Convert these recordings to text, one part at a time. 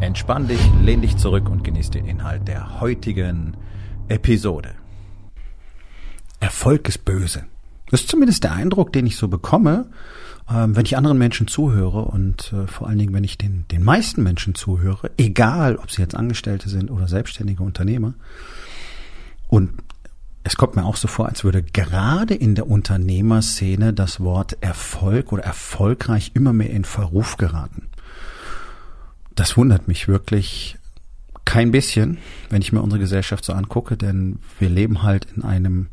Entspann dich, lehn dich zurück und genieß den Inhalt der heutigen Episode. Erfolg ist böse. Das ist zumindest der Eindruck, den ich so bekomme, ähm, wenn ich anderen Menschen zuhöre und äh, vor allen Dingen, wenn ich den, den meisten Menschen zuhöre, egal ob sie jetzt Angestellte sind oder selbstständige Unternehmer. Und es kommt mir auch so vor, als würde gerade in der Unternehmerszene das Wort Erfolg oder erfolgreich immer mehr in Verruf geraten das wundert mich wirklich kein bisschen, wenn ich mir unsere Gesellschaft so angucke, denn wir leben halt in einem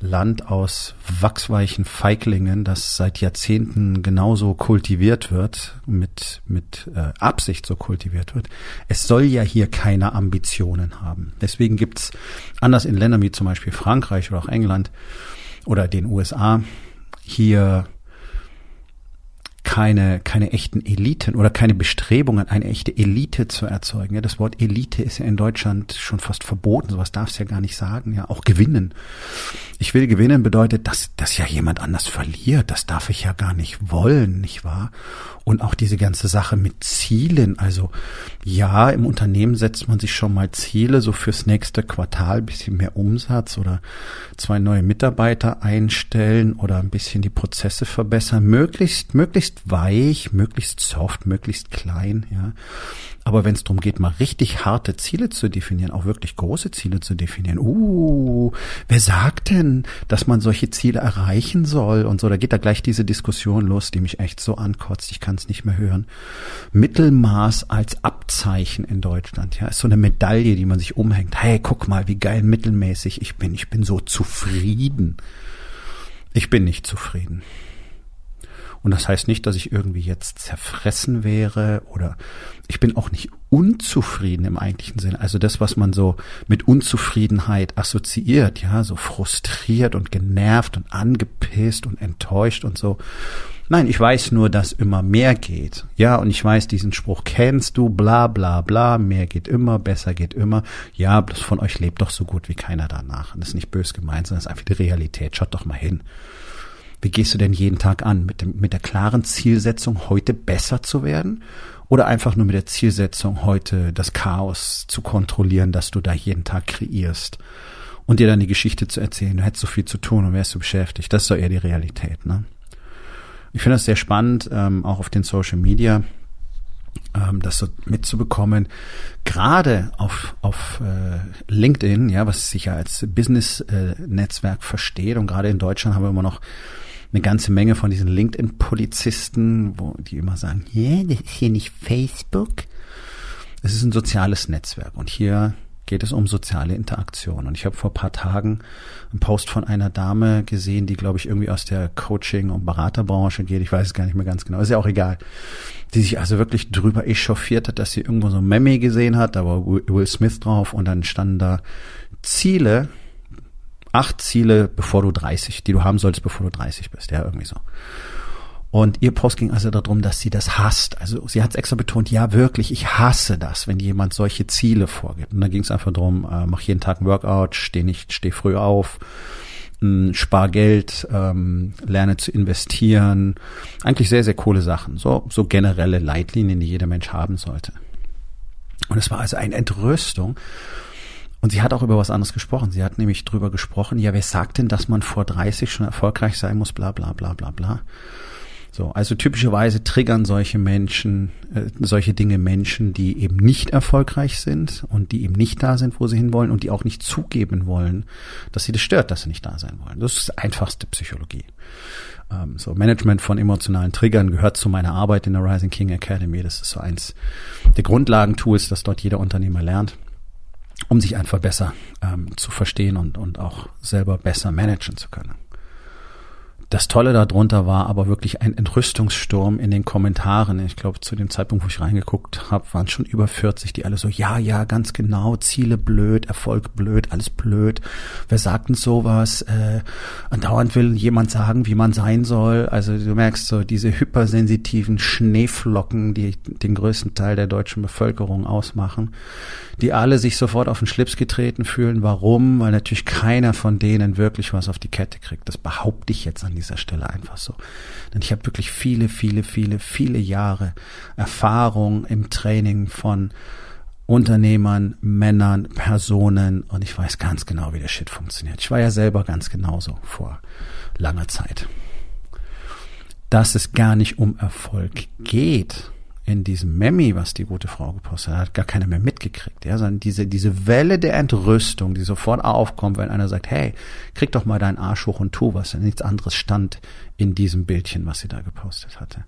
Land aus wachsweichen Feiglingen, das seit Jahrzehnten genauso kultiviert wird, mit, mit äh, Absicht so kultiviert wird. Es soll ja hier keine Ambitionen haben. Deswegen gibt's anders in Ländern wie zum Beispiel Frankreich oder auch England oder den USA hier keine, keine echten Eliten oder keine Bestrebungen, eine echte Elite zu erzeugen. Ja, das Wort Elite ist ja in Deutschland schon fast verboten. Sowas darf es ja gar nicht sagen. Ja, auch gewinnen. Ich will gewinnen bedeutet, dass, dass ja jemand anders verliert. Das darf ich ja gar nicht wollen, nicht wahr? Und auch diese ganze Sache mit Zielen. Also, ja, im Unternehmen setzt man sich schon mal Ziele, so fürs nächste Quartal, bisschen mehr Umsatz oder zwei neue Mitarbeiter einstellen oder ein bisschen die Prozesse verbessern. Möglichst, möglichst weich, möglichst soft, möglichst klein, ja. Aber wenn es darum geht, mal richtig harte Ziele zu definieren, auch wirklich große Ziele zu definieren, uh, wer sagt denn, dass man solche Ziele erreichen soll und so, da geht da gleich diese Diskussion los, die mich echt so ankotzt, ich kann es nicht mehr hören. Mittelmaß als Abzeichen in Deutschland, ja, ist so eine Medaille, die man sich umhängt. Hey, guck mal, wie geil mittelmäßig ich bin, ich bin so zufrieden. Ich bin nicht zufrieden. Und das heißt nicht, dass ich irgendwie jetzt zerfressen wäre oder ich bin auch nicht unzufrieden im eigentlichen Sinne. Also das, was man so mit Unzufriedenheit assoziiert, ja, so frustriert und genervt und angepisst und enttäuscht und so. Nein, ich weiß nur, dass immer mehr geht. Ja, und ich weiß, diesen Spruch kennst du, bla bla bla, mehr geht immer, besser geht immer. Ja, bloß von euch lebt doch so gut wie keiner danach. Und das ist nicht bös gemeint, sondern das ist einfach die Realität. Schaut doch mal hin. Wie gehst du denn jeden Tag an? Mit, dem, mit der klaren Zielsetzung, heute besser zu werden? Oder einfach nur mit der Zielsetzung, heute das Chaos zu kontrollieren, das du da jeden Tag kreierst? Und dir dann die Geschichte zu erzählen, du hättest so viel zu tun und wärst du beschäftigt. Das ist doch eher die Realität, ne? Ich finde das sehr spannend, ähm, auch auf den Social Media, ähm, das so mitzubekommen. Gerade auf, auf äh, LinkedIn, ja, was sich ja als Business-Netzwerk äh, versteht und gerade in Deutschland haben wir immer noch eine ganze Menge von diesen LinkedIn-Polizisten, wo die immer sagen, yeah, das ist hier nicht Facebook. Es ist ein soziales Netzwerk und hier geht es um soziale Interaktion. Und ich habe vor paar Tagen einen Post von einer Dame gesehen, die, glaube ich, irgendwie aus der Coaching- und Beraterbranche geht. Ich weiß es gar nicht mehr ganz genau. Ist ja auch egal. Die sich also wirklich drüber echauffiert hat, dass sie irgendwo so ein Meme gesehen hat. Da war Will Smith drauf und dann standen da Ziele, acht Ziele, bevor du 30, die du haben solltest, bevor du 30 bist. Ja, irgendwie so. Und ihr Post ging also darum, dass sie das hasst. Also sie hat es extra betont, ja wirklich, ich hasse das, wenn jemand solche Ziele vorgibt. Und dann ging es einfach darum, äh, mach jeden Tag ein Workout, steh nicht, steh früh auf, mh, spar Geld, ähm, lerne zu investieren. Eigentlich sehr, sehr coole Sachen. So, so generelle Leitlinien, die jeder Mensch haben sollte. Und es war also eine Entrüstung. Und sie hat auch über was anderes gesprochen. Sie hat nämlich drüber gesprochen, ja, wer sagt denn, dass man vor 30 schon erfolgreich sein muss, bla bla bla bla bla. So, also typischerweise triggern solche Menschen, äh, solche Dinge Menschen, die eben nicht erfolgreich sind und die eben nicht da sind, wo sie hinwollen und die auch nicht zugeben wollen, dass sie das stört, dass sie nicht da sein wollen. Das ist einfachste Psychologie. Ähm, so Management von emotionalen Triggern gehört zu meiner Arbeit in der Rising King Academy. Das ist so eins der Grundlagentools, das dort jeder Unternehmer lernt um sich einfach besser ähm, zu verstehen und, und auch selber besser managen zu können. Das Tolle darunter war aber wirklich ein Entrüstungssturm in den Kommentaren. Ich glaube, zu dem Zeitpunkt, wo ich reingeguckt habe, waren schon über 40, die alle so, ja, ja, ganz genau, Ziele blöd, Erfolg blöd, alles blöd. Wer sagt denn sowas? Äh, andauernd will jemand sagen, wie man sein soll. Also du merkst so diese hypersensitiven Schneeflocken, die den größten Teil der deutschen Bevölkerung ausmachen, die alle sich sofort auf den Schlips getreten fühlen. Warum? Weil natürlich keiner von denen wirklich was auf die Kette kriegt. Das behaupte ich jetzt an dieser Stelle einfach so. Denn ich habe wirklich viele, viele, viele, viele Jahre Erfahrung im Training von Unternehmern, Männern, Personen und ich weiß ganz genau, wie der Shit funktioniert. Ich war ja selber ganz genauso vor langer Zeit. Dass es gar nicht um Erfolg geht, in diesem Memi, was die gute Frau gepostet hat, hat gar keiner mehr mitgekriegt, ja, sondern diese, diese Welle der Entrüstung, die sofort aufkommt, wenn einer sagt, hey, krieg doch mal deinen Arsch hoch und tu was, denn nichts anderes stand in diesem Bildchen, was sie da gepostet hatte.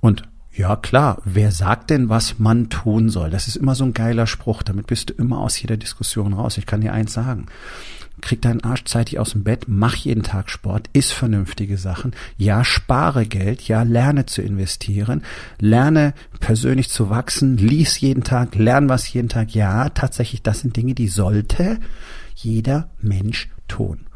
Und ja, klar, wer sagt denn, was man tun soll? Das ist immer so ein geiler Spruch, damit bist du immer aus jeder Diskussion raus. Ich kann dir eins sagen krieg deinen Arsch zeitig aus dem Bett, mach jeden Tag Sport, iss vernünftige Sachen, ja, spare Geld, ja, lerne zu investieren, lerne persönlich zu wachsen, lies jeden Tag, lern was jeden Tag, ja, tatsächlich, das sind Dinge, die sollte jeder Mensch tun.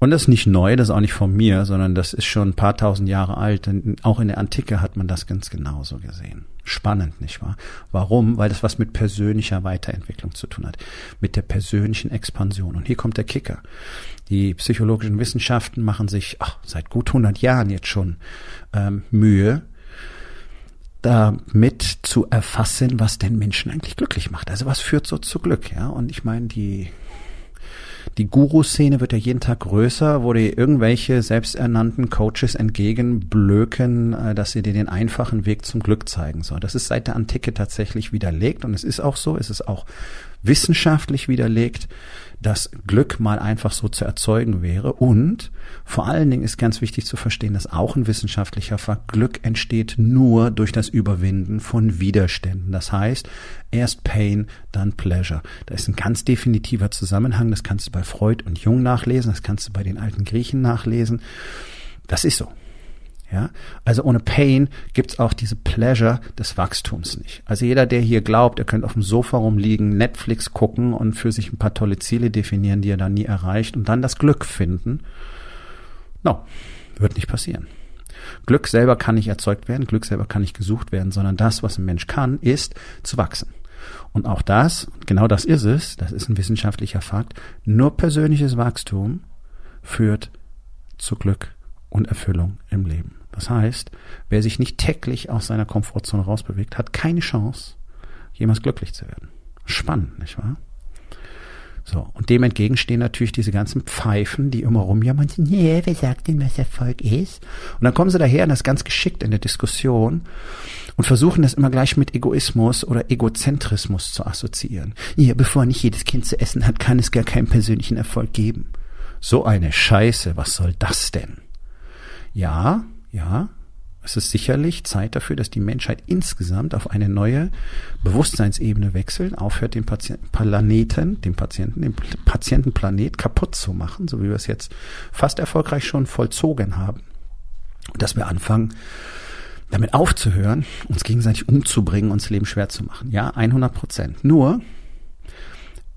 Und das ist nicht neu, das ist auch nicht von mir, sondern das ist schon ein paar tausend Jahre alt. Und auch in der Antike hat man das ganz genauso gesehen. Spannend, nicht wahr? Warum? Weil das was mit persönlicher Weiterentwicklung zu tun hat, mit der persönlichen Expansion. Und hier kommt der Kicker. Die psychologischen Wissenschaften machen sich ach, seit gut 100 Jahren jetzt schon ähm, Mühe, damit zu erfassen, was den Menschen eigentlich glücklich macht. Also was führt so zu Glück, ja? Und ich meine, die die Guru-Szene wird ja jeden Tag größer, wo dir irgendwelche selbsternannten Coaches entgegenblöken, äh, dass sie dir den einfachen Weg zum Glück zeigen sollen. Das ist seit der Antike tatsächlich widerlegt und es ist auch so, es ist auch wissenschaftlich widerlegt, dass Glück mal einfach so zu erzeugen wäre. Und vor allen Dingen ist ganz wichtig zu verstehen, dass auch ein wissenschaftlicher Fakt, Glück entsteht nur durch das Überwinden von Widerständen. Das heißt, erst Pain, dann Pleasure. Da ist ein ganz definitiver Zusammenhang. Das kannst du bei Freud und Jung nachlesen. Das kannst du bei den alten Griechen nachlesen. Das ist so. Ja, also ohne Pain gibt's auch diese Pleasure des Wachstums nicht. Also jeder, der hier glaubt, er könnte auf dem Sofa rumliegen, Netflix gucken und für sich ein paar tolle Ziele definieren, die er dann nie erreicht und dann das Glück finden, no, wird nicht passieren. Glück selber kann nicht erzeugt werden, Glück selber kann nicht gesucht werden, sondern das, was ein Mensch kann, ist zu wachsen. Und auch das, genau das ist es, das ist ein wissenschaftlicher Fakt, nur persönliches Wachstum führt zu Glück und Erfüllung im Leben. Das heißt, wer sich nicht täglich aus seiner Komfortzone rausbewegt, hat keine Chance, jemals glücklich zu werden. Spannend, nicht wahr? So, und dem entgegenstehen natürlich diese ganzen Pfeifen, die immer rumjammern, nee, wer sagt denn, was Erfolg ist? Und dann kommen sie daher und das ganz geschickt in der Diskussion und versuchen das immer gleich mit Egoismus oder Egozentrismus zu assoziieren. Ja, bevor nicht jedes Kind zu essen hat, kann es gar keinen persönlichen Erfolg geben. So eine Scheiße, was soll das denn? Ja, ja, es ist sicherlich Zeit dafür, dass die Menschheit insgesamt auf eine neue Bewusstseinsebene wechselt, aufhört, den Patienten, Planeten, den Patienten, den Patientenplanet kaputt zu machen, so wie wir es jetzt fast erfolgreich schon vollzogen haben. Und dass wir anfangen, damit aufzuhören, uns gegenseitig umzubringen, uns Leben schwer zu machen. Ja, 100 Prozent. Nur,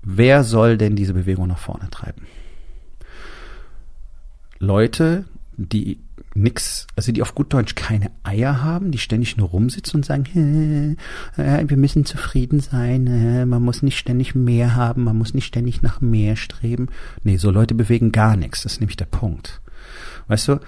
wer soll denn diese Bewegung nach vorne treiben? Leute, die nix, also die auf gut Deutsch keine Eier haben, die ständig nur rumsitzen und sagen, äh, wir müssen zufrieden sein, äh, man muss nicht ständig mehr haben, man muss nicht ständig nach mehr streben. Nee, so Leute bewegen gar nichts, das ist nämlich der Punkt. Weißt du,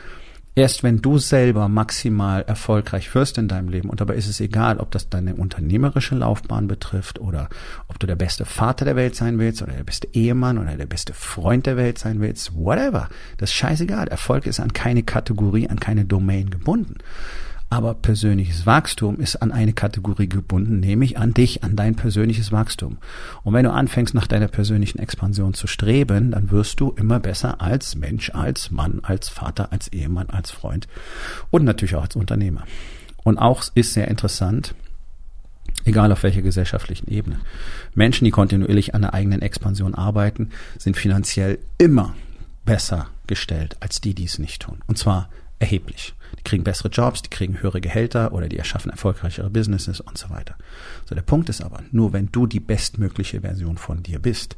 Erst wenn du selber maximal erfolgreich wirst in deinem Leben, und dabei ist es egal, ob das deine unternehmerische Laufbahn betrifft oder ob du der beste Vater der Welt sein willst oder der beste Ehemann oder der beste Freund der Welt sein willst, whatever. Das ist scheißegal. Erfolg ist an keine Kategorie, an keine Domain gebunden. Aber persönliches Wachstum ist an eine Kategorie gebunden, nämlich an dich, an dein persönliches Wachstum. Und wenn du anfängst, nach deiner persönlichen Expansion zu streben, dann wirst du immer besser als Mensch, als Mann, als Vater, als Ehemann, als Freund und natürlich auch als Unternehmer. Und auch ist sehr interessant, egal auf welcher gesellschaftlichen Ebene. Menschen, die kontinuierlich an der eigenen Expansion arbeiten, sind finanziell immer besser gestellt als die, die es nicht tun. Und zwar erheblich. Die kriegen bessere Jobs, die kriegen höhere Gehälter oder die erschaffen erfolgreichere Businesses und so weiter. So, der Punkt ist aber, nur wenn du die bestmögliche Version von dir bist,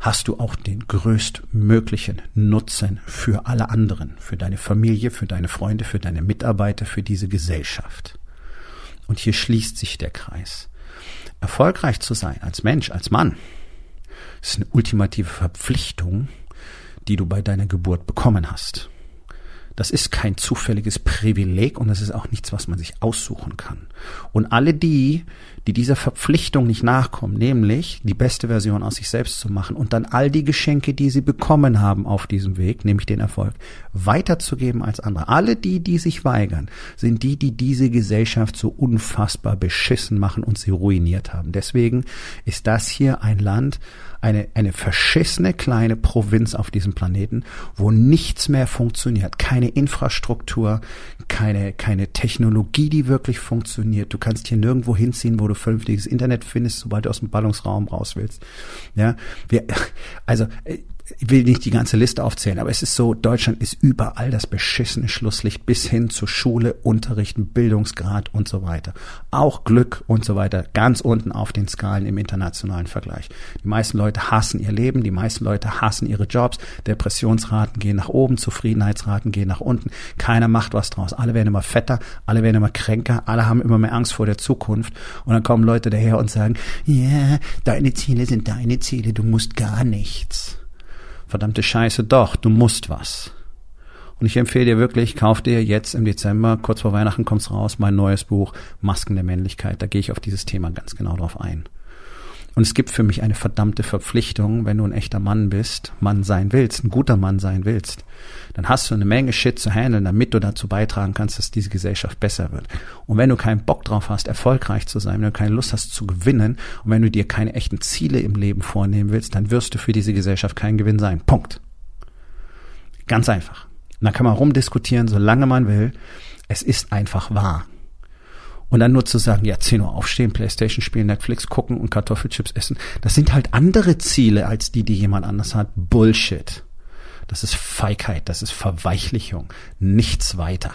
hast du auch den größtmöglichen Nutzen für alle anderen, für deine Familie, für deine Freunde, für deine Mitarbeiter, für diese Gesellschaft. Und hier schließt sich der Kreis. Erfolgreich zu sein als Mensch, als Mann, ist eine ultimative Verpflichtung, die du bei deiner Geburt bekommen hast. Das ist kein zufälliges Privileg und das ist auch nichts, was man sich aussuchen kann. Und alle die, die dieser Verpflichtung nicht nachkommen, nämlich die beste Version aus sich selbst zu machen und dann all die Geschenke, die sie bekommen haben auf diesem Weg, nämlich den Erfolg, weiterzugeben als andere. Alle die, die sich weigern, sind die, die diese Gesellschaft so unfassbar beschissen machen und sie ruiniert haben. Deswegen ist das hier ein Land, eine, eine verschissene kleine Provinz auf diesem Planeten, wo nichts mehr funktioniert. Keine Infrastruktur, keine, keine Technologie, die wirklich funktioniert. Du kannst hier nirgendwo hinziehen, wo du vernünftiges Internet findest, sobald du aus dem Ballungsraum raus willst. Ja, wir, also, ich will nicht die ganze Liste aufzählen, aber es ist so, Deutschland ist überall das beschissene Schlusslicht bis hin zur Schule, Unterrichten, Bildungsgrad und so weiter. Auch Glück und so weiter, ganz unten auf den Skalen im internationalen Vergleich. Die meisten Leute hassen ihr Leben, die meisten Leute hassen ihre Jobs, Depressionsraten gehen nach oben, Zufriedenheitsraten gehen nach unten, keiner macht was draus. Alle werden immer fetter, alle werden immer kränker, alle haben immer mehr Angst vor der Zukunft und dann kommen Leute daher und sagen, ja, yeah, deine Ziele sind deine Ziele, du musst gar nichts verdammte Scheiße, doch, du musst was. Und ich empfehle dir wirklich, kauf dir jetzt im Dezember, kurz vor Weihnachten kommt's raus, mein neues Buch Masken der Männlichkeit. Da gehe ich auf dieses Thema ganz genau drauf ein. Und es gibt für mich eine verdammte Verpflichtung, wenn du ein echter Mann bist, Mann sein willst, ein guter Mann sein willst, dann hast du eine Menge Shit zu handeln, damit du dazu beitragen kannst, dass diese Gesellschaft besser wird. Und wenn du keinen Bock drauf hast, erfolgreich zu sein, wenn du keine Lust hast zu gewinnen und wenn du dir keine echten Ziele im Leben vornehmen willst, dann wirst du für diese Gesellschaft kein Gewinn sein. Punkt. Ganz einfach. Und dann kann man rumdiskutieren, solange man will. Es ist einfach wahr. Und dann nur zu sagen, ja, 10 Uhr aufstehen, Playstation spielen, Netflix gucken und Kartoffelchips essen, das sind halt andere Ziele als die, die jemand anders hat. Bullshit. Das ist Feigheit, das ist Verweichlichung, nichts weiter.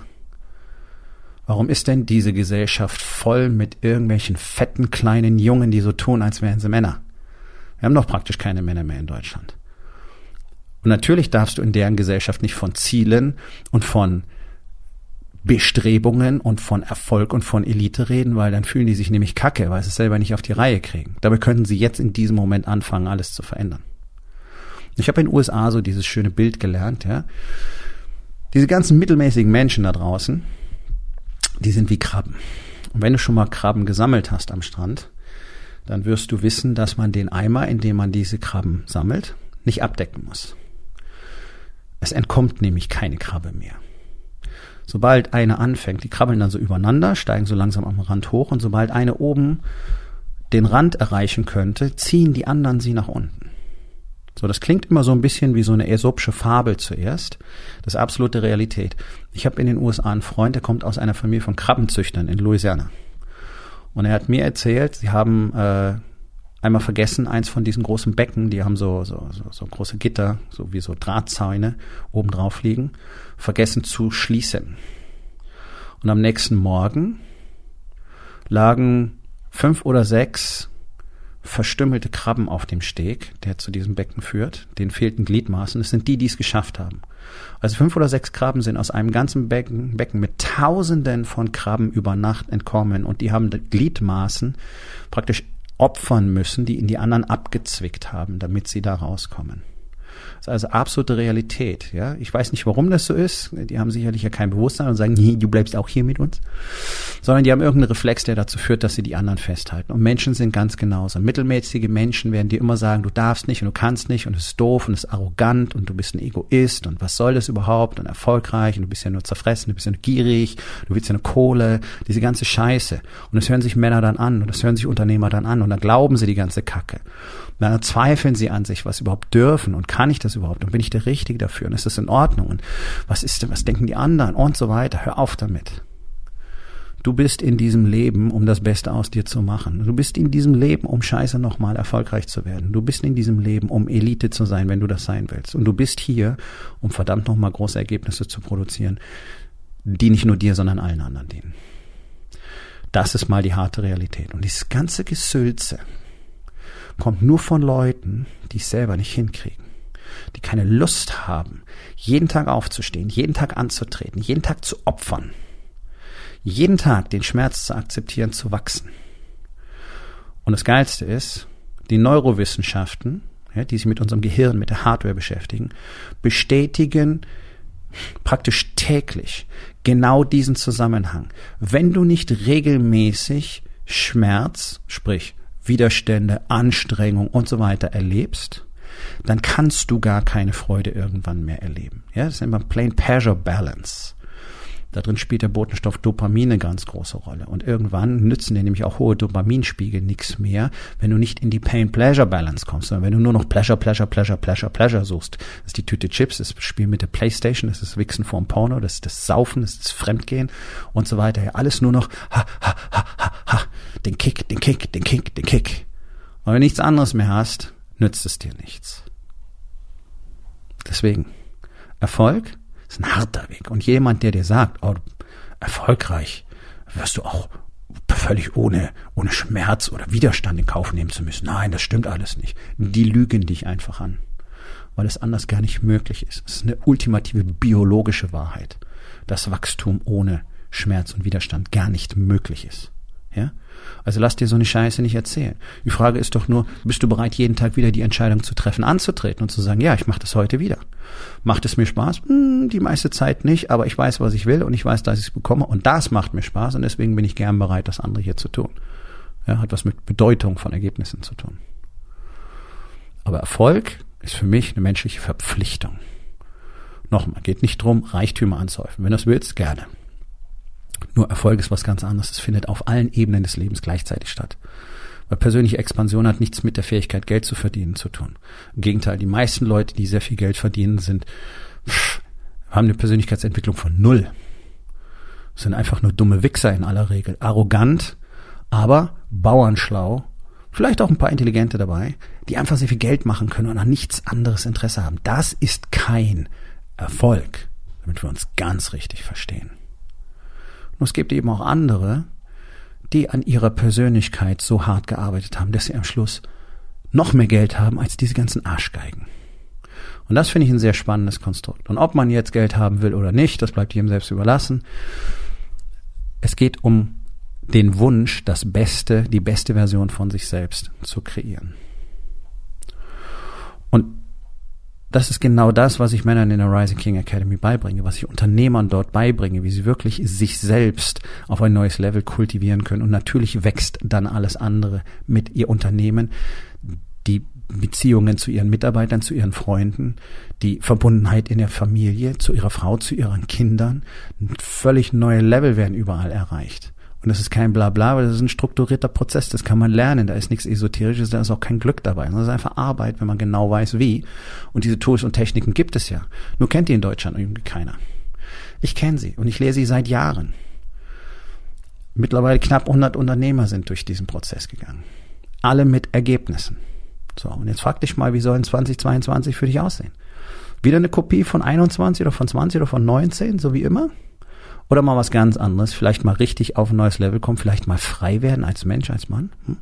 Warum ist denn diese Gesellschaft voll mit irgendwelchen fetten kleinen Jungen, die so tun, als wären sie Männer? Wir haben doch praktisch keine Männer mehr in Deutschland. Und natürlich darfst du in deren Gesellschaft nicht von Zielen und von Bestrebungen und von Erfolg und von Elite reden, weil dann fühlen die sich nämlich kacke, weil sie es selber nicht auf die Reihe kriegen. Dabei könnten sie jetzt in diesem Moment anfangen, alles zu verändern. Ich habe in den USA so dieses schöne Bild gelernt, ja. Diese ganzen mittelmäßigen Menschen da draußen, die sind wie Krabben. Und wenn du schon mal Krabben gesammelt hast am Strand, dann wirst du wissen, dass man den Eimer, in dem man diese Krabben sammelt, nicht abdecken muss. Es entkommt nämlich keine Krabbe mehr. Sobald eine anfängt, die krabbeln dann so übereinander, steigen so langsam am Rand hoch und sobald eine oben den Rand erreichen könnte, ziehen die anderen sie nach unten. So, das klingt immer so ein bisschen wie so eine aesopische Fabel zuerst. Das ist absolute Realität. Ich habe in den USA einen Freund, der kommt aus einer Familie von Krabbenzüchtern in Louisiana. Und er hat mir erzählt, sie haben äh, einmal vergessen, eins von diesen großen Becken, die haben so, so, so, so große Gitter, so wie so Drahtzäune oben drauf liegen, vergessen zu schließen. Und am nächsten Morgen lagen fünf oder sechs verstümmelte Krabben auf dem Steg, der zu diesem Becken führt. Den fehlten Gliedmaßen. Es sind die, die es geschafft haben. Also fünf oder sechs Krabben sind aus einem ganzen Becken, Becken mit Tausenden von Krabben über Nacht entkommen und die haben Gliedmaßen praktisch opfern müssen, die in die anderen abgezwickt haben, damit sie da rauskommen. Das ist also absolute Realität. Ja, ich weiß nicht, warum das so ist. Die haben sicherlich ja kein Bewusstsein und sagen, nee, du bleibst auch hier mit uns, sondern die haben irgendeinen Reflex, der dazu führt, dass sie die anderen festhalten. Und Menschen sind ganz genauso. Mittelmäßige Menschen werden dir immer sagen, du darfst nicht und du kannst nicht und es ist doof und es ist arrogant und du bist ein Egoist und was soll das überhaupt und erfolgreich und du bist ja nur zerfressen, du bist ja nur gierig, du willst ja nur Kohle, diese ganze Scheiße. Und das hören sich Männer dann an und das hören sich Unternehmer dann an und dann glauben sie die ganze Kacke. Dann zweifeln sie an sich, was überhaupt dürfen und kann ich das überhaupt und bin ich der Richtige dafür und ist das in Ordnung und was ist denn, was denken die anderen und so weiter. Hör auf damit. Du bist in diesem Leben, um das Beste aus dir zu machen. Du bist in diesem Leben, um scheiße nochmal erfolgreich zu werden. Du bist in diesem Leben, um Elite zu sein, wenn du das sein willst. Und du bist hier, um verdammt nochmal große Ergebnisse zu produzieren, die nicht nur dir, sondern allen anderen dienen. Das ist mal die harte Realität. Und dieses ganze Gesülze kommt nur von Leuten, die es selber nicht hinkriegen die keine Lust haben, jeden Tag aufzustehen, jeden Tag anzutreten, jeden Tag zu opfern, jeden Tag den Schmerz zu akzeptieren, zu wachsen. Und das Geilste ist, die Neurowissenschaften, ja, die sich mit unserem Gehirn, mit der Hardware beschäftigen, bestätigen praktisch täglich genau diesen Zusammenhang. Wenn du nicht regelmäßig Schmerz, sprich Widerstände, Anstrengung und so weiter erlebst, dann kannst du gar keine Freude irgendwann mehr erleben. Ja, das ist immer Plain Pleasure Balance. Da drin spielt der Botenstoff Dopamin eine ganz große Rolle. Und irgendwann nützen dir nämlich auch hohe Dopaminspiegel nichts mehr, wenn du nicht in die Pain-Pleasure-Balance kommst, sondern wenn du nur noch Pleasure, Pleasure, Pleasure, Pleasure, Pleasure suchst. Das ist die Tüte Chips, das Spiel mit der Playstation, das ist Wichsen vorm Porno, das ist das Saufen, das ist das Fremdgehen und so weiter. Ja, alles nur noch ha, den Kick, den Kick, den Kick, den Kick. Und wenn du nichts anderes mehr hast, nützt es dir nichts. Deswegen, Erfolg ist ein harter Weg. Und jemand, der dir sagt, oh, erfolgreich wirst du auch völlig ohne, ohne Schmerz oder Widerstand in Kauf nehmen zu müssen. Nein, das stimmt alles nicht. Die lügen dich einfach an, weil es anders gar nicht möglich ist. Es ist eine ultimative biologische Wahrheit, dass Wachstum ohne Schmerz und Widerstand gar nicht möglich ist. Ja? Also lass dir so eine Scheiße nicht erzählen. Die Frage ist doch nur, bist du bereit, jeden Tag wieder die Entscheidung zu treffen, anzutreten und zu sagen, ja, ich mache das heute wieder. Macht es mir Spaß? Hm, die meiste Zeit nicht, aber ich weiß, was ich will und ich weiß, dass ich es bekomme und das macht mir Spaß und deswegen bin ich gern bereit, das andere hier zu tun. Ja, hat was mit Bedeutung von Ergebnissen zu tun. Aber Erfolg ist für mich eine menschliche Verpflichtung. Nochmal, geht nicht drum, Reichtümer anzuhäufen. Wenn du das willst, gerne. Nur Erfolg ist was ganz anderes. Es findet auf allen Ebenen des Lebens gleichzeitig statt. Weil persönliche Expansion hat nichts mit der Fähigkeit, Geld zu verdienen zu tun. Im Gegenteil, die meisten Leute, die sehr viel Geld verdienen, sind, pff, haben eine Persönlichkeitsentwicklung von null. Sind einfach nur dumme Wichser in aller Regel. Arrogant, aber bauernschlau. Vielleicht auch ein paar Intelligente dabei, die einfach sehr viel Geld machen können und an nichts anderes Interesse haben. Das ist kein Erfolg, damit wir uns ganz richtig verstehen. Und es gibt eben auch andere, die an ihrer Persönlichkeit so hart gearbeitet haben, dass sie am Schluss noch mehr Geld haben als diese ganzen Arschgeigen. Und das finde ich ein sehr spannendes Konstrukt. Und ob man jetzt Geld haben will oder nicht, das bleibt jedem selbst überlassen. Es geht um den Wunsch, das Beste, die beste Version von sich selbst zu kreieren. Und das ist genau das, was ich Männern in der Rising King Academy beibringe, was ich Unternehmern dort beibringe, wie sie wirklich sich selbst auf ein neues Level kultivieren können. Und natürlich wächst dann alles andere mit ihr Unternehmen, die Beziehungen zu ihren Mitarbeitern, zu ihren Freunden, die Verbundenheit in der Familie, zu ihrer Frau, zu ihren Kindern. Völlig neue Level werden überall erreicht. Und das ist kein Blabla, weil das ist ein strukturierter Prozess. Das kann man lernen. Da ist nichts Esoterisches, da ist auch kein Glück dabei. Das ist einfach Arbeit, wenn man genau weiß, wie. Und diese Tools und Techniken gibt es ja. Nur kennt die in Deutschland irgendwie keiner. Ich kenne sie und ich lehre sie seit Jahren. Mittlerweile knapp 100 Unternehmer sind durch diesen Prozess gegangen. Alle mit Ergebnissen. So, und jetzt frag dich mal, wie soll 2022 für dich aussehen? Wieder eine Kopie von 21 oder von 20 oder von 19, so wie immer? Oder mal was ganz anderes, vielleicht mal richtig auf ein neues Level kommen, vielleicht mal frei werden als Mensch, als Mann. Hm?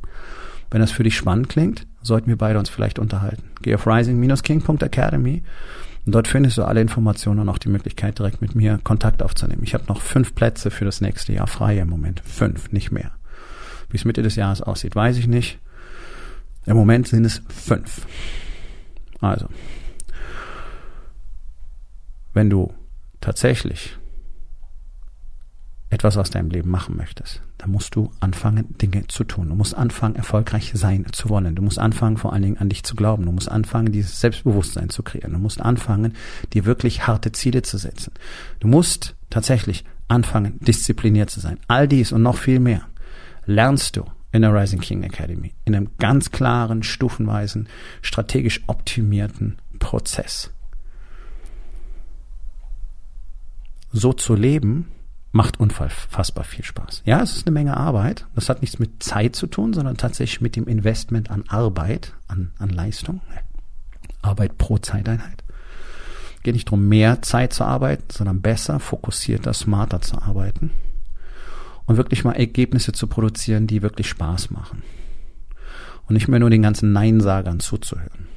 Wenn das für dich spannend klingt, sollten wir beide uns vielleicht unterhalten. Geh auf rising-king.academy und dort findest du alle Informationen und auch die Möglichkeit, direkt mit mir Kontakt aufzunehmen. Ich habe noch fünf Plätze für das nächste Jahr frei im Moment. Fünf, nicht mehr. Wie es Mitte des Jahres aussieht, weiß ich nicht. Im Moment sind es fünf. Also, wenn du tatsächlich etwas aus deinem Leben machen möchtest, dann musst du anfangen, Dinge zu tun. Du musst anfangen, erfolgreich sein zu wollen. Du musst anfangen, vor allen Dingen an dich zu glauben. Du musst anfangen, dieses Selbstbewusstsein zu kreieren. Du musst anfangen, dir wirklich harte Ziele zu setzen. Du musst tatsächlich anfangen, diszipliniert zu sein. All dies und noch viel mehr lernst du in der Rising King Academy. In einem ganz klaren, stufenweisen, strategisch optimierten Prozess. So zu leben, macht unfassbar viel Spaß. Ja, es ist eine Menge Arbeit. Das hat nichts mit Zeit zu tun, sondern tatsächlich mit dem Investment an Arbeit, an, an Leistung. Arbeit pro Zeiteinheit. Geht nicht darum, mehr Zeit zu arbeiten, sondern besser, fokussierter, smarter zu arbeiten. Und wirklich mal Ergebnisse zu produzieren, die wirklich Spaß machen. Und nicht mehr nur den ganzen Neinsagern zuzuhören.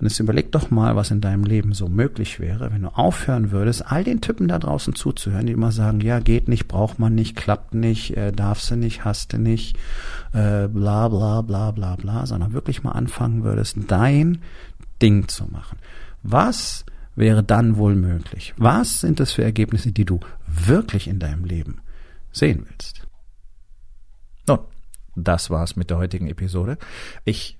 Und jetzt überleg doch mal, was in deinem Leben so möglich wäre, wenn du aufhören würdest, all den Typen da draußen zuzuhören, die immer sagen, ja, geht nicht, braucht man nicht, klappt nicht, äh, darfst du nicht, hast du nicht, äh, bla bla bla bla bla, sondern wirklich mal anfangen würdest, dein Ding zu machen. Was wäre dann wohl möglich? Was sind das für Ergebnisse, die du wirklich in deinem Leben sehen willst? Nun, das war's mit der heutigen Episode. Ich